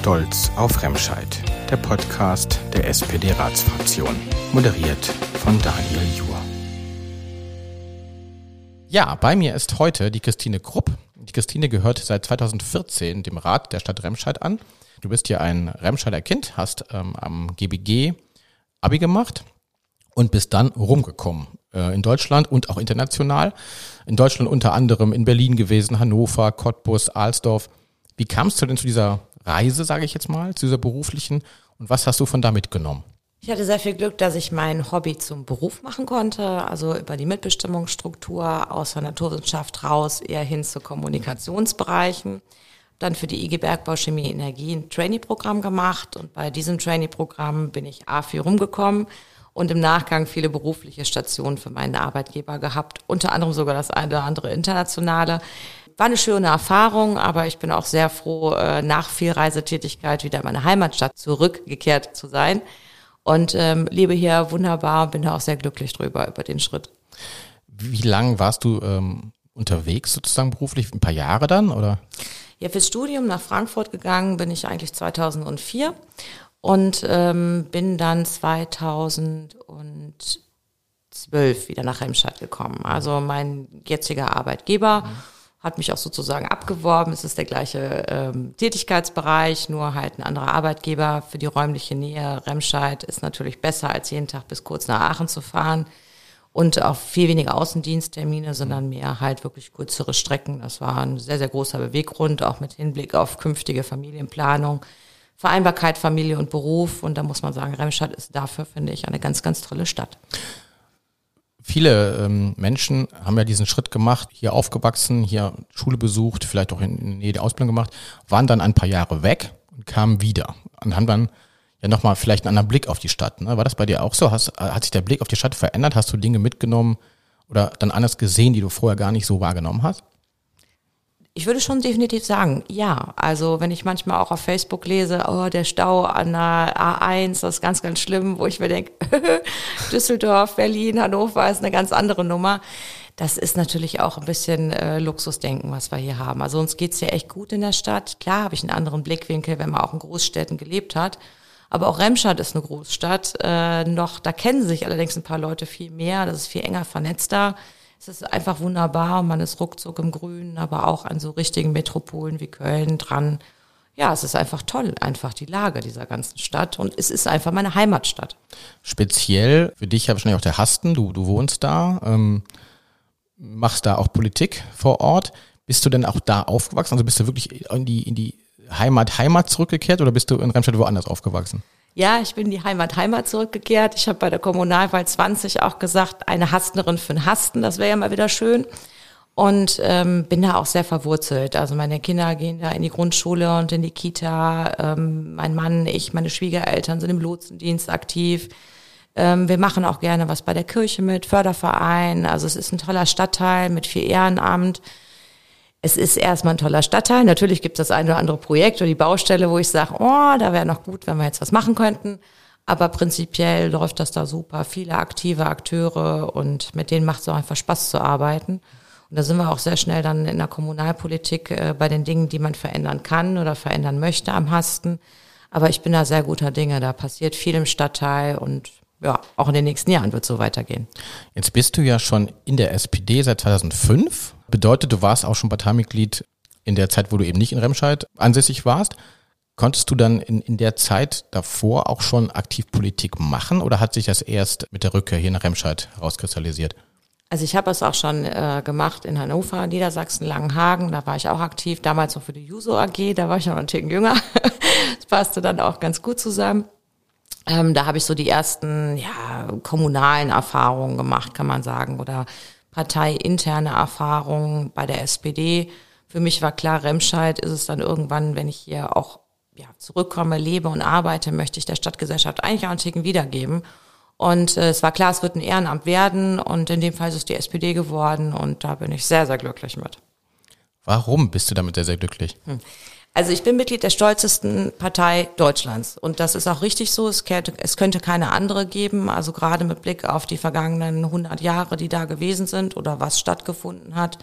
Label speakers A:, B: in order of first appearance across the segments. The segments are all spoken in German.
A: Stolz auf Remscheid, der Podcast der SPD-Ratsfraktion, moderiert von Daniel Juhr. Ja, bei mir ist heute die Christine Krupp. Die Christine gehört seit 2014 dem Rat der Stadt Remscheid an. Du bist ja ein Remscheider Kind, hast ähm, am GBG Abi gemacht und bist dann rumgekommen äh, in Deutschland und auch international. In Deutschland unter anderem in Berlin gewesen, Hannover, Cottbus, Alsdorf. Wie kamst du denn zu dieser Reise, sage ich jetzt mal, zu dieser beruflichen und was hast du von da mitgenommen?
B: Ich hatte sehr viel Glück, dass ich mein Hobby zum Beruf machen konnte, also über die Mitbestimmungsstruktur aus der Naturwissenschaft raus eher hin zu Kommunikationsbereichen. Dann für die IG Bergbau Chemie Energie ein Trainee-Programm gemacht und bei diesem Trainee-Programm bin ich A viel rumgekommen und im Nachgang viele berufliche Stationen für meinen Arbeitgeber gehabt, unter anderem sogar das eine oder andere internationale. War eine schöne Erfahrung, aber ich bin auch sehr froh, äh, nach viel Reisetätigkeit wieder in meine Heimatstadt zurückgekehrt zu sein. Und ähm, lebe hier wunderbar und bin da auch sehr glücklich drüber, über den Schritt.
A: Wie lange warst du ähm, unterwegs sozusagen beruflich? Ein paar Jahre dann, oder?
B: Ja, fürs Studium nach Frankfurt gegangen bin ich eigentlich 2004 und ähm, bin dann 2012 wieder nach Remscheid gekommen. Also mein jetziger Arbeitgeber. Mhm hat mich auch sozusagen abgeworben. Es ist der gleiche ähm, Tätigkeitsbereich, nur halt ein anderer Arbeitgeber für die räumliche Nähe. Remscheid ist natürlich besser, als jeden Tag bis kurz nach Aachen zu fahren. Und auch viel weniger Außendiensttermine, sondern mehr halt wirklich kürzere Strecken. Das war ein sehr, sehr großer Beweggrund, auch mit Hinblick auf künftige Familienplanung, Vereinbarkeit Familie und Beruf. Und da muss man sagen, Remscheid ist dafür, finde ich, eine ganz, ganz tolle Stadt
A: viele ähm, Menschen haben ja diesen Schritt gemacht, hier aufgewachsen, hier Schule besucht, vielleicht auch in, der Nähe die Ausbildung gemacht, waren dann ein paar Jahre weg und kamen wieder und haben dann ja nochmal vielleicht einen anderen Blick auf die Stadt. Ne? War das bei dir auch so? Hast, hat sich der Blick auf die Stadt verändert? Hast du Dinge mitgenommen oder dann anders gesehen, die du vorher gar nicht so wahrgenommen hast?
B: Ich würde schon definitiv sagen, ja. Also wenn ich manchmal auch auf Facebook lese, oh, der Stau an der A1, das ist ganz, ganz schlimm, wo ich mir denke, Düsseldorf, Berlin, Hannover ist eine ganz andere Nummer. Das ist natürlich auch ein bisschen äh, Luxusdenken, was wir hier haben. Also uns geht's ja echt gut in der Stadt. Klar habe ich einen anderen Blickwinkel, wenn man auch in Großstädten gelebt hat. Aber auch Remscheid ist eine Großstadt. Äh, noch, da kennen sich allerdings ein paar Leute viel mehr. Das ist viel enger vernetzter es ist einfach wunderbar und man ist ruckzuck im Grünen, aber auch an so richtigen Metropolen wie Köln dran. Ja, es ist einfach toll, einfach die Lage dieser ganzen Stadt und es ist einfach meine Heimatstadt.
A: Speziell für dich wahrscheinlich auch der Hasten, du, du wohnst da, ähm, machst da auch Politik vor Ort. Bist du denn auch da aufgewachsen? Also bist du wirklich in die, in die Heimat, Heimat zurückgekehrt oder bist du in Remscheid woanders aufgewachsen?
B: Ja, ich bin in die Heimat Heimat zurückgekehrt. Ich habe bei der Kommunalwahl 20 auch gesagt, eine Hastnerin für einen Hasten, das wäre ja mal wieder schön. Und ähm, bin da auch sehr verwurzelt. Also meine Kinder gehen da in die Grundschule und in die Kita. Ähm, mein Mann, ich, meine Schwiegereltern sind im Lotsendienst aktiv. Ähm, wir machen auch gerne was bei der Kirche mit, Förderverein. Also es ist ein toller Stadtteil mit viel Ehrenamt es ist erstmal ein toller Stadtteil. Natürlich gibt es das eine oder andere Projekt oder die Baustelle, wo ich sage, oh, da wäre noch gut, wenn wir jetzt was machen könnten. Aber prinzipiell läuft das da super. Viele aktive Akteure und mit denen macht es auch einfach Spaß zu arbeiten. Und da sind wir auch sehr schnell dann in der Kommunalpolitik äh, bei den Dingen, die man verändern kann oder verändern möchte am Hasten. Aber ich bin da sehr guter Dinge. Da passiert viel im Stadtteil und ja, auch in den nächsten Jahren wird es so weitergehen.
A: Jetzt bist du ja schon in der SPD seit 2005 Bedeutet, du warst auch schon Parteimitglied in der Zeit, wo du eben nicht in Remscheid ansässig warst. Konntest du dann in, in der Zeit davor auch schon aktiv Politik machen oder hat sich das erst mit der Rückkehr hier nach Remscheid herauskristallisiert?
B: Also ich habe es auch schon äh, gemacht in Hannover, Niedersachsen, Langenhagen. Da war ich auch aktiv, damals noch für die Juso AG, da war ich noch ein Ticken jünger. das passte dann auch ganz gut zusammen. Ähm, da habe ich so die ersten ja, kommunalen Erfahrungen gemacht, kann man sagen, oder parteiinterne Erfahrungen bei der SPD. Für mich war klar, Remscheid ist es dann irgendwann, wenn ich hier auch ja, zurückkomme, lebe und arbeite, möchte ich der Stadtgesellschaft eigentlich auch einen Ticken wiedergeben. Und äh, es war klar, es wird ein Ehrenamt werden und in dem Fall ist es die SPD geworden und da bin ich sehr, sehr glücklich mit.
A: Warum bist du damit sehr, sehr glücklich? Hm.
B: Also ich bin Mitglied der stolzesten Partei Deutschlands und das ist auch richtig so. Es könnte, keine andere geben. Also gerade mit Blick auf die vergangenen 100 Jahre, die da gewesen sind oder was stattgefunden hat.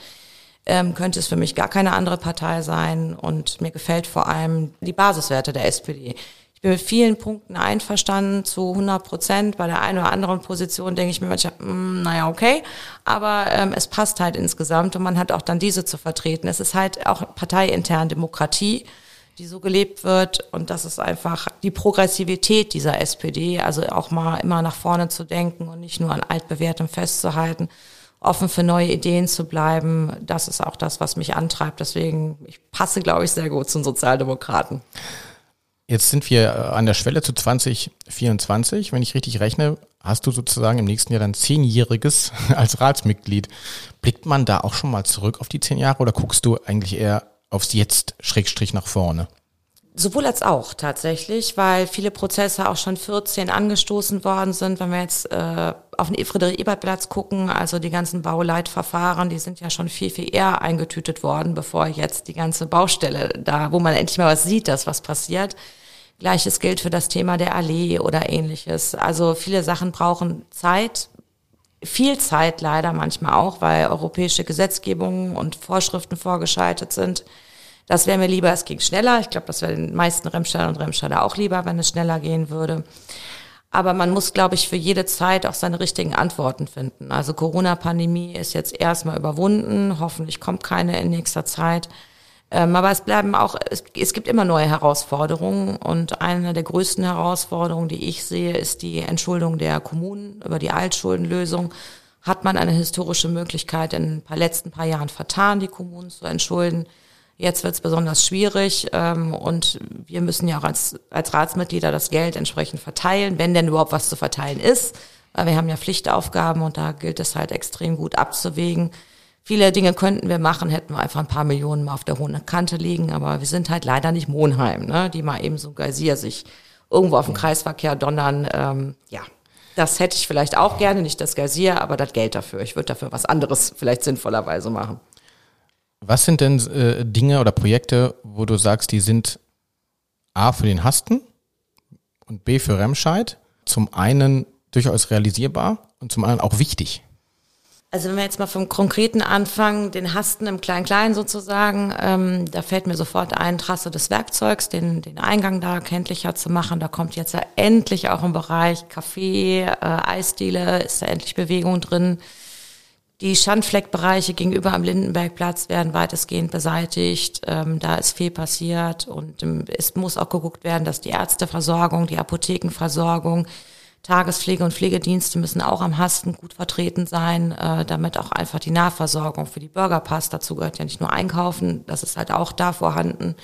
B: ähm, könnte es für mich gar keine andere Partei sein. Und mir gefällt vor allem die Basiswerte der SPD. Ich bin mit vielen Punkten einverstanden zu 100 Prozent. Bei der einen oder anderen Position denke ich mir manchmal, mh, hm, naja, okay. Aber ähm, es passt halt insgesamt und man hat auch dann diese zu vertreten. Es ist halt auch parteiintern Demokratie, die so gelebt wird. Und das ist einfach die Progressivität dieser SPD. Also auch mal immer nach vorne zu denken und nicht nur an altbewährtem festzuhalten offen für neue Ideen zu bleiben, das ist auch das, was mich antreibt. Deswegen, ich passe, glaube ich, sehr gut zu den Sozialdemokraten.
A: Jetzt sind wir äh, an der Schwelle zu 2024. Wenn ich richtig rechne, hast du sozusagen im nächsten Jahr dann zehnjähriges als Ratsmitglied. Blickt man da auch schon mal zurück auf die zehn Jahre oder guckst du eigentlich eher aufs Jetzt, Schrägstrich nach vorne?
B: Sowohl als auch tatsächlich, weil viele Prozesse auch schon 14 angestoßen worden sind. Wenn wir jetzt äh, auf den Friedrich-Ebert-Platz gucken, also die ganzen Bauleitverfahren, die sind ja schon viel, viel eher eingetütet worden, bevor jetzt die ganze Baustelle da, wo man endlich mal was sieht, dass was passiert. Gleiches gilt für das Thema der Allee oder ähnliches. Also viele Sachen brauchen Zeit, viel Zeit leider manchmal auch, weil europäische Gesetzgebungen und Vorschriften vorgeschaltet sind. Das wäre mir lieber, es ging schneller. Ich glaube, das wäre den meisten Remscheidern und Remscheider auch lieber, wenn es schneller gehen würde. Aber man muss, glaube ich, für jede Zeit auch seine richtigen Antworten finden. Also Corona-Pandemie ist jetzt erstmal überwunden. Hoffentlich kommt keine in nächster Zeit. Ähm, aber es bleiben auch, es, es gibt immer neue Herausforderungen. Und eine der größten Herausforderungen, die ich sehe, ist die Entschuldung der Kommunen über die Altschuldenlösung. Hat man eine historische Möglichkeit in paar letzten paar Jahren vertan, die Kommunen zu entschulden? Jetzt wird es besonders schwierig ähm, und wir müssen ja auch als, als Ratsmitglieder das Geld entsprechend verteilen, wenn denn überhaupt was zu verteilen ist. Weil wir haben ja Pflichtaufgaben und da gilt es halt extrem gut abzuwägen. Viele Dinge könnten wir machen, hätten wir einfach ein paar Millionen mal auf der hohen Kante liegen, aber wir sind halt leider nicht Monheim, ne? die mal eben so Geysir sich irgendwo auf den Kreisverkehr donnern. Ähm, ja, das hätte ich vielleicht auch gerne, nicht das Geysir, aber das Geld dafür. Ich würde dafür was anderes vielleicht sinnvollerweise machen.
A: Was sind denn äh, Dinge oder Projekte, wo du sagst, die sind A für den Hasten und B für Remscheid zum einen durchaus realisierbar und zum anderen auch wichtig?
B: Also wenn wir jetzt mal vom Konkreten anfangen, den Hasten im Klein-Klein sozusagen, ähm, da fällt mir sofort ein, Trasse des Werkzeugs, den, den Eingang da kenntlicher zu machen. Da kommt jetzt ja endlich auch im Bereich Kaffee, äh, Eisdiele, ist da endlich Bewegung drin. Die Schandfleckbereiche gegenüber am Lindenbergplatz werden weitestgehend beseitigt. Ähm, da ist viel passiert und ähm, es muss auch geguckt werden, dass die Ärzteversorgung, die Apothekenversorgung, Tagespflege und Pflegedienste müssen auch am Hasten gut vertreten sein, äh, damit auch einfach die Nahversorgung für die Bürger passt. Dazu gehört ja nicht nur Einkaufen, das ist halt auch da vorhanden.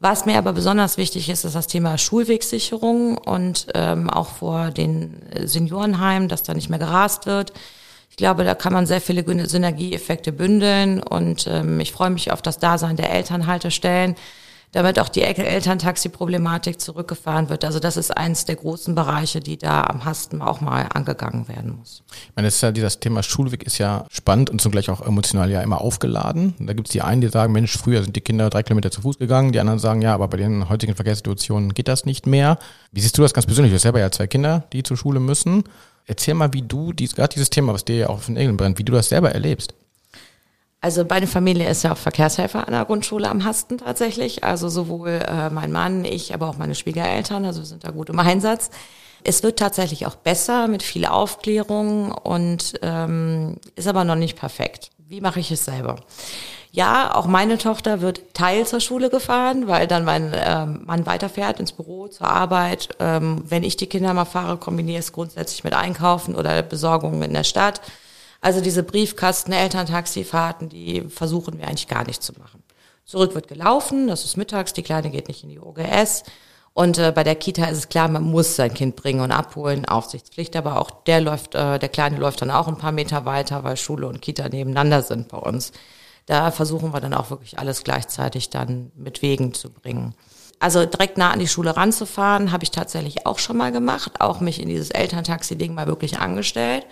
B: Was mir aber besonders wichtig ist, ist das Thema Schulwegsicherung und ähm, auch vor den Seniorenheimen, dass da nicht mehr gerast wird. Ich glaube, da kann man sehr viele Synergieeffekte bündeln und ähm, ich freue mich auf das Dasein der Elternhaltestellen, damit auch die Elterntaxi-Problematik zurückgefahren wird. Also das ist eins der großen Bereiche, die da am Hasten auch mal angegangen werden muss.
A: Ich meine, das, ist ja, dieses Thema Schulweg ist ja spannend und zugleich auch emotional ja immer aufgeladen. Da gibt es die einen, die sagen, Mensch, früher sind die Kinder drei Kilometer zu Fuß gegangen, die anderen sagen, ja, aber bei den heutigen Verkehrssituationen geht das nicht mehr. Wie siehst du das ganz persönlich? Du hast selber ja zwei Kinder, die zur Schule müssen. Erzähl mal, wie du, dies, gerade dieses Thema, was dir ja auch auf den Nägeln brennt, wie du das selber erlebst.
B: Also meine Familie ist ja auch Verkehrshelfer an der Grundschule am Hasten tatsächlich. Also sowohl äh, mein Mann, ich, aber auch meine Schwiegereltern, also wir sind da gut im Einsatz. Es wird tatsächlich auch besser mit viel Aufklärung und ähm, ist aber noch nicht perfekt. Wie mache ich es selber? Ja, auch meine Tochter wird teil zur Schule gefahren, weil dann mein ähm, Mann weiterfährt ins Büro, zur Arbeit. Ähm, wenn ich die Kinder mal fahre, kombiniere ich es grundsätzlich mit Einkaufen oder Besorgungen in der Stadt. Also diese Briefkasten, Elterntaxifahrten, die versuchen wir eigentlich gar nicht zu machen. Zurück wird gelaufen, das ist mittags, die Kleine geht nicht in die OGS. Und äh, bei der Kita ist es klar, man muss sein Kind bringen und abholen, Aufsichtspflicht, aber auch der läuft, äh, der Kleine läuft dann auch ein paar Meter weiter, weil Schule und Kita nebeneinander sind bei uns. Da versuchen wir dann auch wirklich alles gleichzeitig dann mit Wegen zu bringen. Also direkt nah an die Schule ranzufahren, habe ich tatsächlich auch schon mal gemacht, auch mich in dieses Elterntaxi-Ding mal wirklich angestellt,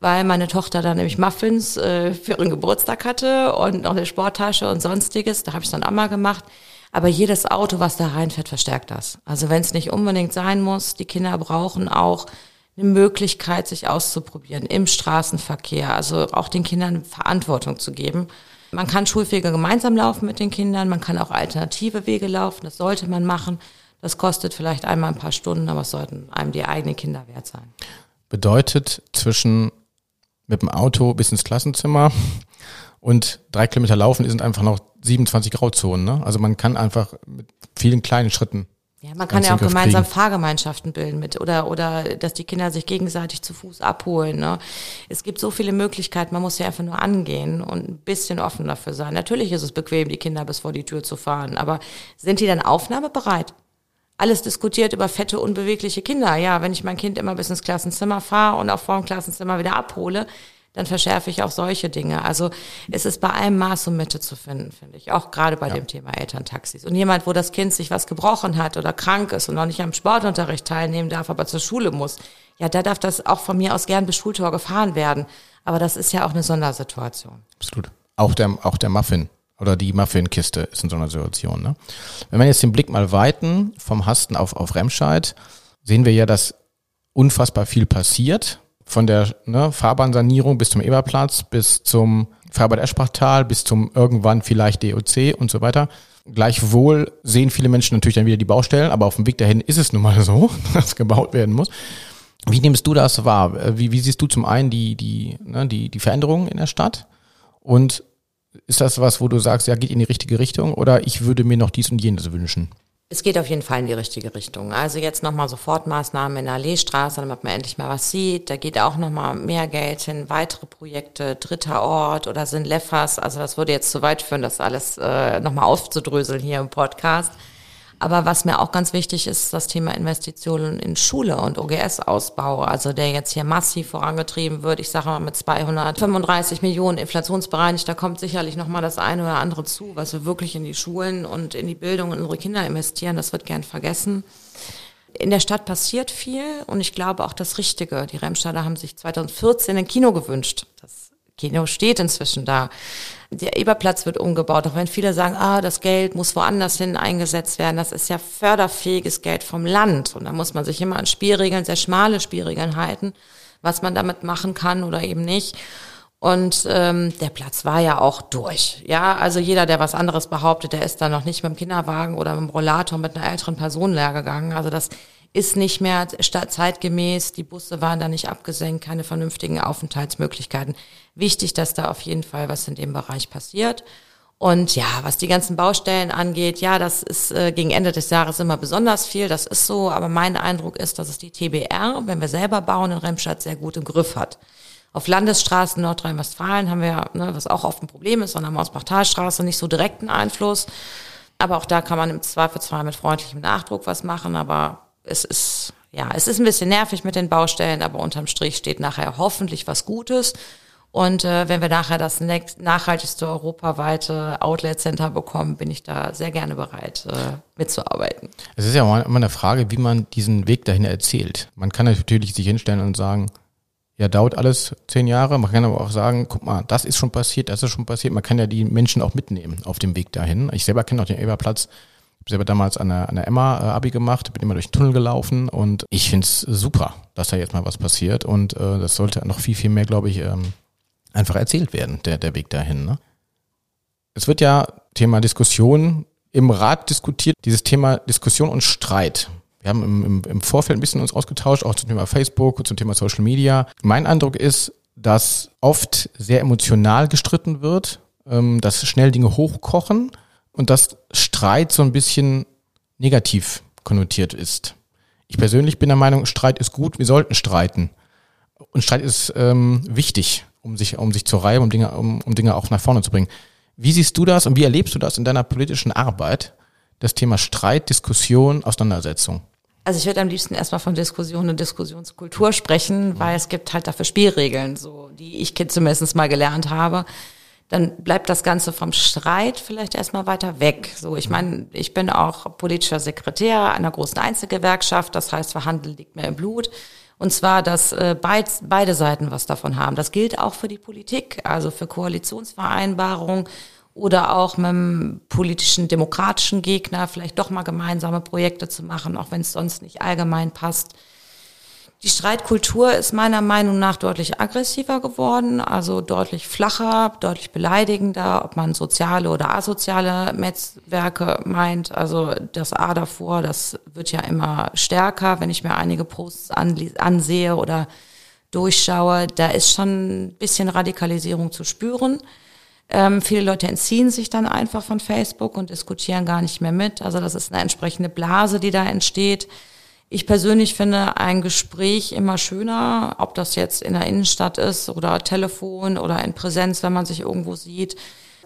B: weil meine Tochter dann nämlich Muffins äh, für ihren Geburtstag hatte und noch eine Sporttasche und sonstiges. Da habe ich dann auch mal gemacht. Aber jedes Auto, was da reinfährt, verstärkt das. Also wenn es nicht unbedingt sein muss, die Kinder brauchen auch eine Möglichkeit, sich auszuprobieren im Straßenverkehr, also auch den Kindern Verantwortung zu geben Man kann Schulwege gemeinsam laufen mit den Kindern, man kann auch alternative Wege laufen, das sollte man machen. Das kostet vielleicht einmal ein paar Stunden, aber es sollten einem die eigenen Kinder wert sein.
A: Bedeutet zwischen mit dem Auto bis ins Klassenzimmer und drei Kilometer laufen sind einfach noch 27 Grauzonen. Ne? Also man kann einfach mit vielen kleinen Schritten
B: ja, man kann ja auch gemeinsam kriegen. Fahrgemeinschaften bilden mit oder oder dass die Kinder sich gegenseitig zu Fuß abholen. Ne? Es gibt so viele Möglichkeiten, man muss ja einfach nur angehen und ein bisschen offen dafür sein. Natürlich ist es bequem, die Kinder bis vor die Tür zu fahren, aber sind die dann aufnahmebereit? Alles diskutiert über fette, unbewegliche Kinder. Ja, wenn ich mein Kind immer bis ins Klassenzimmer fahre und auch vor dem Klassenzimmer wieder abhole, dann verschärfe ich auch solche Dinge. Also es ist bei allem Maß und Mitte zu finden, finde ich. Auch gerade bei ja. dem Thema Elterntaxis. Und jemand, wo das Kind sich was gebrochen hat oder krank ist und noch nicht am Sportunterricht teilnehmen darf, aber zur Schule muss, ja, da darf das auch von mir aus gern bis Schultor gefahren werden. Aber das ist ja auch eine Sondersituation.
A: Absolut. Auch der, auch der Muffin oder die Muffinkiste ist in so einer Situation. Ne? Wenn wir jetzt den Blick mal weiten vom Hasten auf, auf Remscheid, sehen wir ja, dass unfassbar viel passiert von der ne, Fahrbahnsanierung bis zum Eberplatz, bis zum Fahrbad-Eschbachtal, bis zum irgendwann vielleicht DOC und so weiter. Gleichwohl sehen viele Menschen natürlich dann wieder die Baustellen, aber auf dem Weg dahin ist es nun mal so, dass gebaut werden muss. Wie nimmst du das wahr? Wie, wie siehst du zum einen die, die, ne, die, die Veränderungen in der Stadt? Und ist das was, wo du sagst, ja, geht in die richtige Richtung oder ich würde mir noch dies und jenes wünschen?
B: Es geht auf jeden Fall in die richtige Richtung. Also jetzt nochmal Sofortmaßnahmen in der Alleestraße, damit man endlich mal was sieht. Da geht auch nochmal mehr Geld hin, weitere Projekte, dritter Ort oder sind Leffers. Also das würde jetzt zu weit führen, das alles äh, nochmal aufzudröseln hier im Podcast. Aber was mir auch ganz wichtig ist, das Thema Investitionen in Schule und OGS-Ausbau, also der jetzt hier massiv vorangetrieben wird. Ich sage mal mit 235 Millionen inflationsbereinigt, da kommt sicherlich noch mal das eine oder andere zu, was wir wirklich in die Schulen und in die Bildung unsere Kinder investieren. Das wird gern vergessen. In der Stadt passiert viel und ich glaube auch das Richtige. Die Remstadter haben sich 2014 ein Kino gewünscht. Das Kino steht inzwischen da. Der Eberplatz wird umgebaut, auch wenn viele sagen, ah, das Geld muss woanders hin eingesetzt werden. Das ist ja förderfähiges Geld vom Land. Und da muss man sich immer an Spielregeln, sehr schmale Spielregeln halten, was man damit machen kann oder eben nicht. Und ähm, der Platz war ja auch durch. Ja, also jeder, der was anderes behauptet, der ist da noch nicht mit dem Kinderwagen oder mit dem Rollator mit einer älteren Person leer gegangen. Also das ist nicht mehr zeitgemäß, die Busse waren da nicht abgesenkt, keine vernünftigen Aufenthaltsmöglichkeiten. Wichtig, dass da auf jeden Fall was in dem Bereich passiert. Und ja, was die ganzen Baustellen angeht, ja, das ist äh, gegen Ende des Jahres immer besonders viel, das ist so, aber mein Eindruck ist, dass es die TBR, wenn wir selber bauen in Remstadt, sehr gut im Griff hat. Auf Landesstraßen Nordrhein-Westfalen haben wir, ne, was auch oft ein Problem ist, sondern Mausbachtalstraße nicht so direkten Einfluss. Aber auch da kann man im Zweifelsfall mit freundlichem Nachdruck was machen, aber es ist, ja, es ist ein bisschen nervig mit den Baustellen, aber unterm Strich steht nachher hoffentlich was Gutes. Und äh, wenn wir nachher das nachhaltigste europaweite Outlet Center bekommen, bin ich da sehr gerne bereit, äh, mitzuarbeiten.
A: Es ist ja immer eine Frage, wie man diesen Weg dahin erzählt. Man kann natürlich sich hinstellen und sagen, ja, dauert alles zehn Jahre. Man kann aber auch sagen, guck mal, das ist schon passiert, das ist schon passiert. Man kann ja die Menschen auch mitnehmen auf dem Weg dahin. Ich selber kenne auch den Eberplatz selber damals an der, an der Emma äh, Abi gemacht, bin immer durch den Tunnel gelaufen und ich finde es super, dass da jetzt mal was passiert und äh, das sollte noch viel, viel mehr, glaube ich, ähm, einfach erzählt werden, der, der Weg dahin. Ne? Es wird ja Thema Diskussion im Rat diskutiert, dieses Thema Diskussion und Streit. Wir haben im, im, im Vorfeld ein bisschen uns ausgetauscht, auch zum Thema Facebook zum Thema Social Media. Mein Eindruck ist, dass oft sehr emotional gestritten wird, ähm, dass schnell Dinge hochkochen und dass Streit so ein bisschen negativ konnotiert ist. Ich persönlich bin der Meinung, Streit ist gut, wir sollten streiten. Und Streit ist ähm, wichtig, um sich, um sich zu reiben, um Dinge, um, um Dinge auch nach vorne zu bringen. Wie siehst du das und wie erlebst du das in deiner politischen Arbeit? Das Thema Streit, Diskussion, Auseinandersetzung.
B: Also ich würde am liebsten erstmal von Diskussion und Diskussionskultur sprechen, weil es gibt halt dafür Spielregeln, so die ich zumindest mal gelernt habe dann bleibt das Ganze vom Streit vielleicht erstmal weiter weg. So, ich meine, ich bin auch politischer Sekretär einer großen Einzelgewerkschaft, das heißt, Verhandeln liegt mir im Blut. Und zwar, dass äh, beid, beide Seiten was davon haben. Das gilt auch für die Politik, also für Koalitionsvereinbarungen oder auch mit einem politischen, demokratischen Gegner vielleicht doch mal gemeinsame Projekte zu machen, auch wenn es sonst nicht allgemein passt Die Streitkultur ist meiner Meinung nach deutlich aggressiver geworden, also deutlich flacher, deutlich beleidigender, ob man soziale oder asoziale Netzwerke meint. Also das A davor, das wird ja immer stärker, wenn ich mir einige Posts ansehe oder durchschaue. Da ist schon ein bisschen Radikalisierung zu spüren. Ähm, viele Leute entziehen sich dann einfach von Facebook und diskutieren gar nicht mehr mit. Also das ist eine entsprechende Blase, die da entsteht. Ich persönlich finde ein Gespräch immer schöner, ob das jetzt in der Innenstadt ist oder Telefon oder in Präsenz, wenn man sich irgendwo sieht.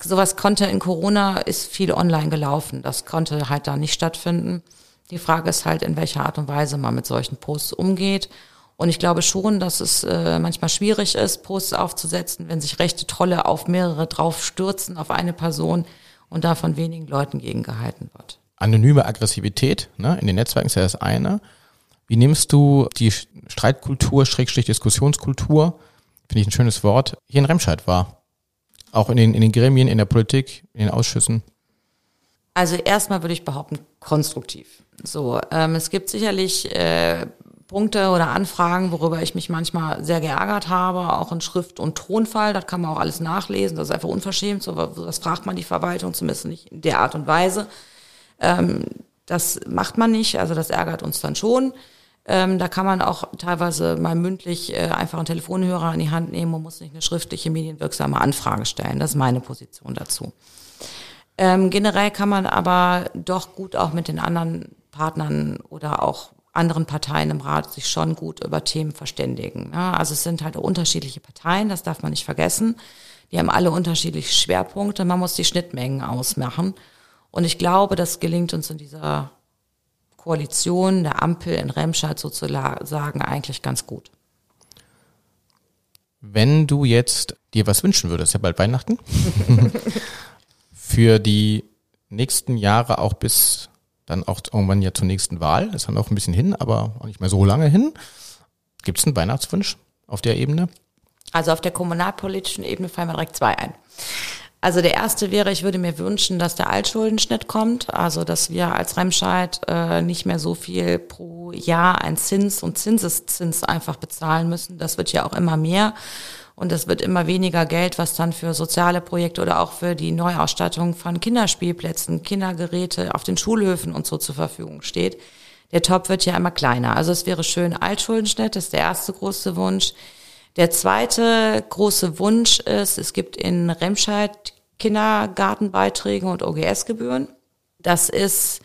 B: Sowas konnte in Corona, ist viel online gelaufen. Das konnte halt da nicht stattfinden. Die Frage ist halt, in welcher Art und Weise man mit solchen Posts umgeht. Und ich glaube schon, dass es äh, manchmal schwierig ist, Posts aufzusetzen, wenn sich rechte Trolle auf mehrere drauf stürzen, auf eine Person und da von wenigen Leuten gegengehalten wird
A: anonyme Aggressivität ne, in den Netzwerken ist ja das eine. Wie nimmst du die Streitkultur, Schrägstrich Diskussionskultur, finde ich ein schönes Wort, hier in Remscheid wahr? Auch in den, in den Gremien, in der Politik, in den Ausschüssen?
B: Also erstmal würde ich behaupten, konstruktiv. So, ähm, es gibt sicherlich äh, Punkte oder Anfragen, worüber ich mich manchmal sehr geärgert habe, auch in Schrift- und Tonfall. Das kann man auch alles nachlesen. Das ist einfach unverschämt. So, das fragt man die Verwaltung zumindest nicht in der Art und Weise. Ähm, das macht man nicht, also das ärgert uns dann schon. Ähm, da kann man auch teilweise mal mündlich äh, einfach einen Telefonhörer in die Hand nehmen und muss nicht eine schriftliche medienwirksame Anfrage stellen. Das ist meine Position dazu. Ähm, generell kann man aber doch gut auch mit den anderen Partnern oder auch anderen Parteien im Rat sich schon gut über Themen verständigen. Ja, also es sind halt unterschiedliche Parteien, das darf man nicht vergessen. Die haben alle unterschiedliche Schwerpunkte. Man muss die Schnittmengen ausmachen. Und ich glaube, das gelingt uns in dieser Koalition der Ampel in Remscheid sozusagen eigentlich ganz gut.
A: Wenn du jetzt dir was wünschen würdest, ja bald Weihnachten, für die nächsten Jahre auch bis dann auch irgendwann ja zur nächsten Wahl, ist dann auch ein bisschen hin, aber auch nicht mehr so lange hin. Gibt es einen Weihnachtswunsch auf der Ebene?
B: Also auf der kommunalpolitischen Ebene fallen mir direkt zwei ein. Also der erste wäre, ich würde mir wünschen, dass der Altschuldenschnitt kommt, also dass wir als Remscheid äh, nicht mehr so viel pro Jahr ein Zins und Zinseszins einfach bezahlen müssen. Das wird ja auch immer mehr und es wird immer weniger Geld, was dann für soziale Projekte oder auch für die Neuausstattung von Kinderspielplätzen, Kindergeräte auf den Schulhöfen und so zur Verfügung steht. Der Top wird ja immer kleiner. Also es wäre schön Altschuldenschnitt, ist der erste große Wunsch. Der zweite große Wunsch ist, es gibt in Remscheid Kindergartenbeiträge und OGS-Gebühren. Das ist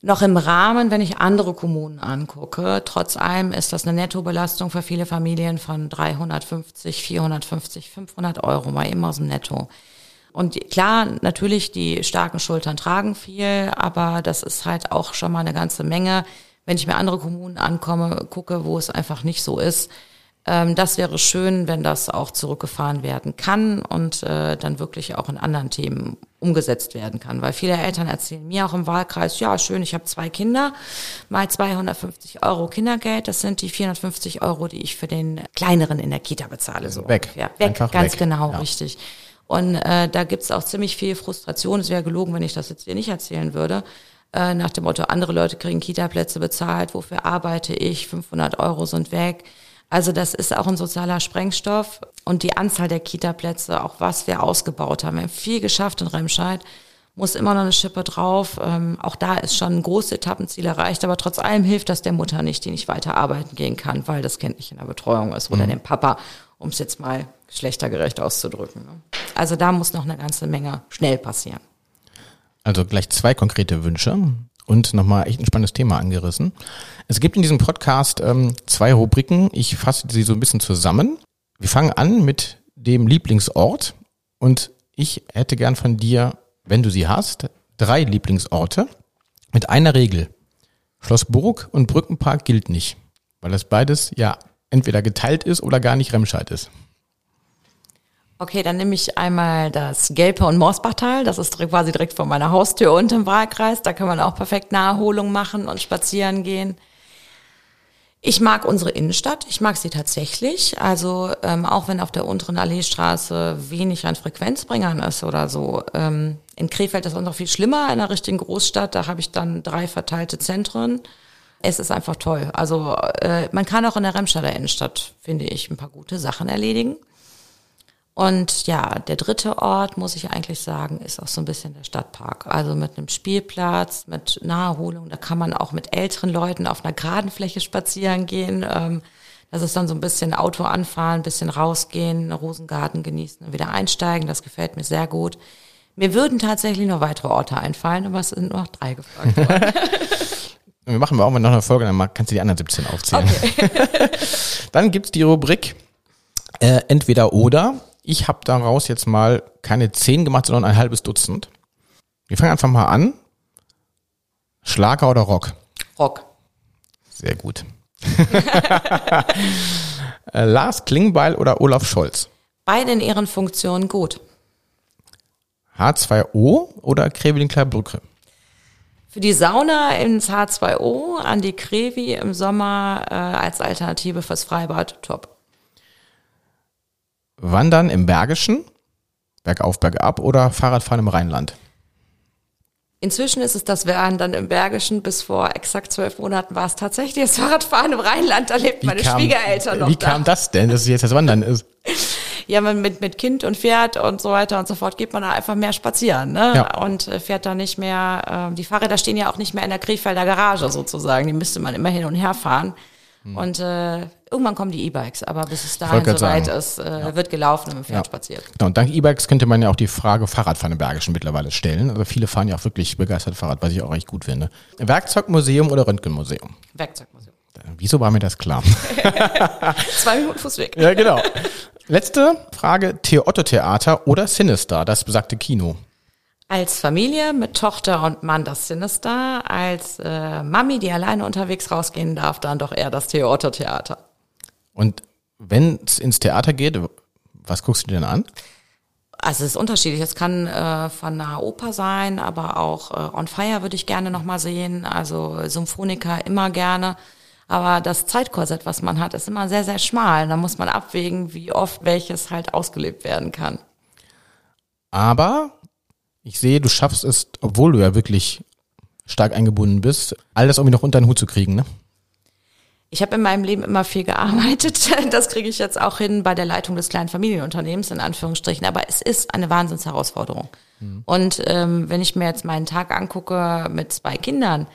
B: noch im Rahmen, wenn ich andere Kommunen angucke. Trotz allem ist das eine Nettobelastung für viele Familien von 350, 450, 500 Euro, mal immer aus dem Netto. Und klar, natürlich, die starken Schultern tragen viel, aber das ist halt auch schon mal eine ganze Menge. Wenn ich mir andere Kommunen ankomme, gucke, wo es einfach nicht so ist, ähm, das wäre schön, wenn das auch zurückgefahren werden kann und äh, dann wirklich auch in anderen Themen umgesetzt werden kann. Weil viele Eltern erzählen mir auch im Wahlkreis, ja schön, ich habe zwei Kinder, mal 250 Euro Kindergeld, das sind die 450 Euro, die ich für den kleineren in der Kita bezahle. So
A: weg.
B: Ja, weg,
A: Einfach
B: ganz
A: weg.
B: genau,
A: ja.
B: richtig. Und äh, da gibt's auch ziemlich viel Frustration. Es wäre gelogen, wenn ich das jetzt hier nicht erzählen würde. Äh, nach dem Motto, andere Leute kriegen Kita-Plätze bezahlt, wofür arbeite ich, 500 Euro sind weg. Also das ist auch ein sozialer Sprengstoff und die Anzahl der Kita-Plätze, auch was wir ausgebaut haben. Wir haben viel geschafft in Remscheid, muss immer noch eine Schippe drauf. Ähm, auch da ist schon ein großes Etappenziel erreicht, aber trotz allem hilft das der Mutter nicht, die nicht weiter arbeiten gehen kann, weil das Kind nicht in der Betreuung ist oder mhm. dem Papa, um es jetzt mal geschlechtergerecht auszudrücken. Ne? Also da muss noch eine ganze Menge schnell passieren.
A: Also gleich zwei konkrete Wünsche und nochmal echt ein spannendes Thema angerissen. Es gibt in diesem Podcast ähm, zwei Rubriken. Ich fasse sie so ein bisschen zusammen. Wir fangen an mit dem Lieblingsort und ich hätte gern von dir, wenn du sie hast, drei Lieblingsorte mit einer Regel. Schloss Burg und Brückenpark gilt nicht, weil das beides ja entweder geteilt ist oder gar nicht Remscheid ist.
B: Okay, dann nehme ich einmal das Gelpe- und Morsbachtal. Das ist quasi direkt vor meiner Haustür und im Wahlkreis. Da kann man auch perfekt Naherholung machen und spazieren gehen. Ich mag unsere Innenstadt. Ich mag sie tatsächlich. Also ähm, auch wenn auf der unteren Alleestraße wenig an Frequenzbringern ist oder so. Ähm, in Krefeld ist es noch viel schlimmer. In einer richtigen Großstadt, da habe ich dann drei verteilte Zentren Es ist einfach toll. Also äh, man kann auch in der Remscheider Innenstadt, finde ich, ein paar gute Sachen erledigen. Und ja, der dritte Ort, muss ich eigentlich sagen, ist auch so ein bisschen der Stadtpark. Also mit einem Spielplatz, mit Naherholung. Da kann man auch mit älteren Leuten auf einer geraden Fläche spazieren gehen. Ähm, das ist dann so ein bisschen Auto anfahren, ein bisschen rausgehen, Rosengarten genießen und wieder einsteigen. Das gefällt mir sehr gut. Mir würden tatsächlich noch weitere Orte einfallen, aber es sind nur noch drei gefragt worden.
A: Wir machen mal auch mal noch eine Folge, dann kannst du die anderen 17 aufzählen. Okay. dann gibt's die Rubrik äh, entweder oder. Ich habe daraus jetzt mal keine zehn gemacht, sondern ein halbes Dutzend. Wir fangen einfach mal an. Schlager oder Rock?
B: Rock.
A: Sehr gut. Äh, Lars Klingbeil oder Olaf Scholz?
B: Beide in ihren Funktionen gut.
A: H2O oder Kreveling Brücke?
B: Für die Sauna ins H2O, an die Krevi im Sommer äh, als Alternative fürs Freibad, top.
A: Wandern im Bergischen, bergauf, bergab oder Fahrradfahren im Rheinland?
B: Inzwischen ist es das Wandern im Bergischen. Bis vor exakt zwölf Monaten war es tatsächlich das Fahrradfahren im Rheinland. Da lebt meine kam, Schwiegereltern noch.
A: Wie da. kam das denn, dass es jetzt das Wandern ist?
B: ja, mit, mit Kind und Pferd und so weiter und so fort geht man da einfach mehr spazieren ne? Ja. und äh, fährt da nicht mehr, äh, die Fahrräder stehen ja auch nicht mehr in der Krefelder Garage sozusagen, die müsste man immer hin und her fahren. Hm. Und äh, irgendwann kommen die E-Bikes, aber bis es dahin soweit ist, äh, ja. wird gelaufen und mit dem Pferd ja. spaziert.
A: Genau, und dank E-Bikes könnte man ja auch die Frage Fahrradfahren im Bergischen mittlerweile stellen. Also viele fahren ja auch wirklich begeistert Fahrrad, was ich auch echt gut finde. Werkzeugmuseum oder Röntgenmuseum?
B: Werkzeugmuseum.
A: Wieso war mir das klar?
B: Zwei Minuten Fußweg.
A: Ja, genau. Letzte Frage, Theater oder Sinister, das besagte Kino?
B: Als Familie mit Tochter und Mann das Sinister, als äh, Mami, die alleine unterwegs rausgehen darf, dann doch eher das Theater-Theater.
A: Und wenn es ins Theater geht, was guckst du denn an?
B: Also es ist unterschiedlich. Es kann äh, von einer Oper sein, aber auch äh, On Fire würde ich gerne nochmal sehen. Also Symphoniker immer gerne. Aber das Zeitkorsett, was man hat, ist immer sehr, sehr schmal. Da muss man abwägen, wie oft welches halt ausgelebt werden kann.
A: Aber ich sehe, du schaffst es, obwohl du ja wirklich stark eingebunden bist, alles irgendwie noch unter den Hut zu kriegen, ne?
B: Ich habe in meinem Leben immer viel gearbeitet. Das kriege ich jetzt auch hin bei der Leitung des kleinen Familienunternehmens, in Anführungsstrichen. Aber es ist eine Wahnsinnsherausforderung. Mhm. Und ähm, wenn ich mir jetzt meinen Tag angucke mit zwei Kindern,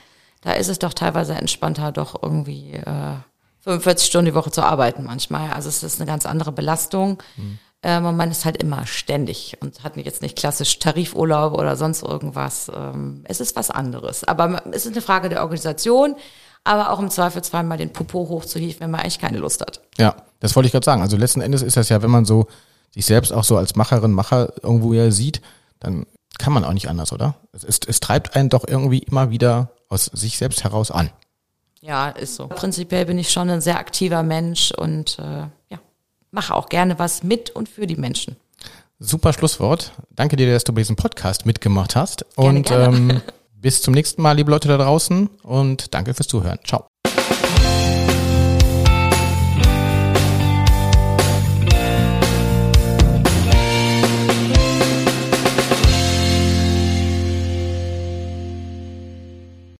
B: da ist es doch teilweise entspannter, doch irgendwie äh, 45 Stunden die Woche zu arbeiten manchmal. Also es ist eine ganz andere Belastung. Mhm. Ähm, und man ist halt immer ständig und hat jetzt nicht klassisch Tarifurlaub oder sonst irgendwas. Ähm, es ist was anderes. Aber es ist eine Frage der Organisation, aber auch im Zweifelsfall mal den Popo hochzuhieven, wenn man eigentlich keine Lust hat.
A: Ja, das wollte ich gerade sagen. Also letzten Endes ist das ja, wenn man so sich selbst auch so als Macherin, Macher irgendwo ja sieht, dann kann man auch nicht anders, oder? Es, ist, es treibt einen doch irgendwie immer wieder aus sich selbst heraus an.
B: Ja, ist so. Prinzipiell bin ich schon ein sehr aktiver Mensch und äh, ja, mache auch gerne was mit und für die Menschen.
A: Super Schlusswort. Danke dir, dass du bei diesem Podcast mitgemacht hast. Gerne, und gerne. Ähm, bis zum nächsten Mal, liebe Leute da draußen. Und danke fürs Zuhören. Ciao.